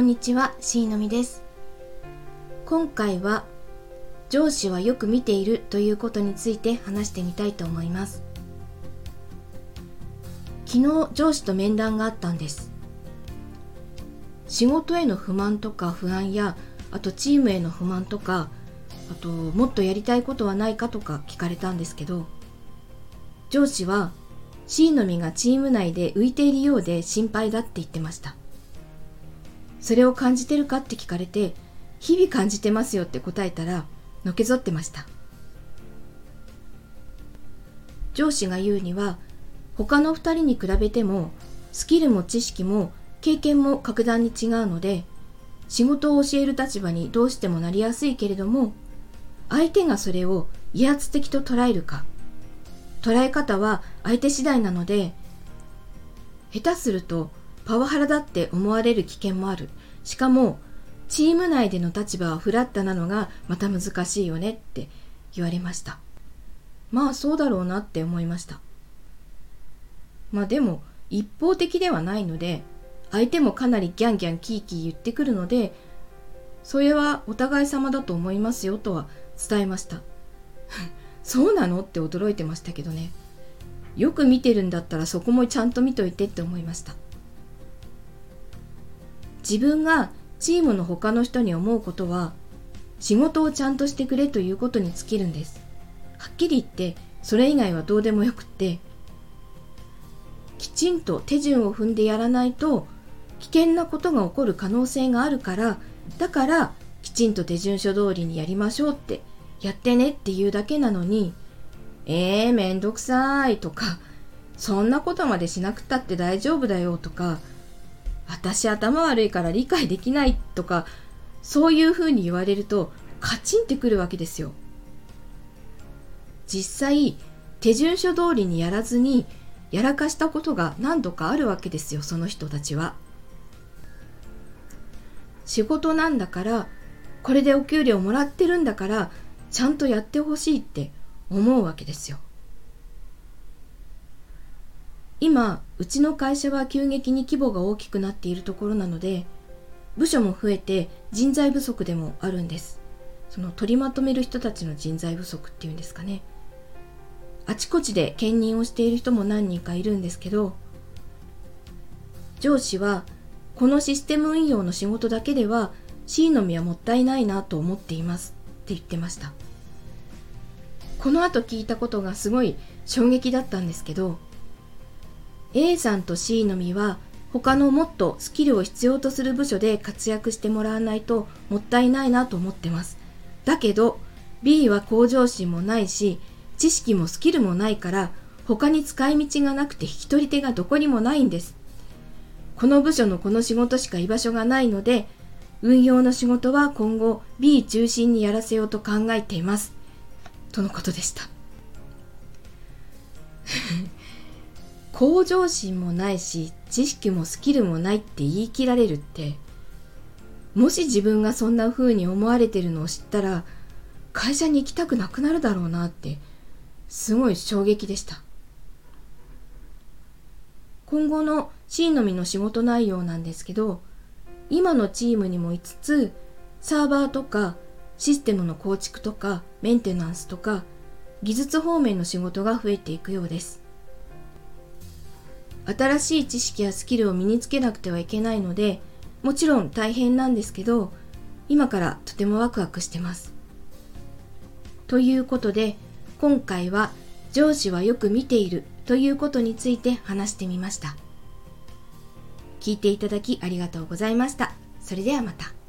こんにちは、しーのみです。今回は上司はよく見ているということについて話してみたいと思います。昨日上司と面談があったんです。仕事への不満とか不安や、あとチームへの不満とか、あともっとやりたいことはないかとか聞かれたんですけど、上司は C の実がチーム内で浮いているようで心配だって言ってましたそれを感じてるかって聞かれて日々感じてますよって答えたらのけぞってました。上司が言うには他の2人に比べてもスキルも知識も経験も格段に違うので仕事を教える立場にどうしてもなりやすいけれども相手がそれを威圧的と捉えるか捉え方は相手次第なので下手するとパワハラだって思われる危険もある。しかもチーム内での立場はフラットなのがまた難しいよねって言われました。まあそうだろうなって思いました。まあでも一方的ではないので相手もかなりギャンギャンキーキー言ってくるのでそれはお互い様だと思いますよとは伝えました。そうなのって驚いてましたけどね。よく見てるんだったらそこもちゃんと見といてって思いました。自分がチームの他の人に思うことは仕事をちゃんとしてくれということに尽きるんです。はっきり言ってそれ以外はどうでもよくってきちんと手順を踏んでやらないと危険なことが起こる可能性があるからだからきちんと手順書通りにやりましょうってやってねっていうだけなのに、えー、めんどくさいとか、そんなことまでしなくたって大丈夫だよとか、私頭悪いから理解できないとか、そういうふうに言われるとカチンってくるわけですよ。実際、手順書通りにやらずにやらかしたことが何度かあるわけですよ、その人たちは。仕事なんだから、これでお給料もらってるんだからちゃんとやってほしいって思うわけですよ。今うちの会社は急激に規模が大きくなっているところなので部署も増えて人材不足でもあるんです。その取りまとめる人たちの人材不足っていうんですかね。あちこちで兼任をしている人も何人かいるんですけど上司はこのシステム運用の仕事だけでは C の実はもったいないなと思っています。って言ってました。この後聞いたことがすごい衝撃だったんですけど A さんと C の実は他のもっとスキルを必要とする部署で活躍してもらわないともったいないなと思ってますだけど B は向上心もないし知識もスキルもないから他に使い道がなくて引き取り手がどこにもないんですこの部署のこの仕事しか居場所がないので運用の仕事は今後 B 中心にやらせようと考えています。とのことでした。向上心もないし、知識もスキルもないって言い切られるって、もし自分がそんな風に思われてるのを知ったら、会社に行きたくなくなるだろうなって、すごい衝撃でした。今後の C のみの仕事内容なんですけど、今のチームにもいつつサーバーとかシステムの構築とかメンテナンスとか技術方面の仕事が増えていくようです新しい知識やスキルを身につけなくてはいけないのでもちろん大変なんですけど今からとてもワクワクしてますということで今回は上司はよく見ているということについて話してみました。聞いていただきありがとうございました。それではまた。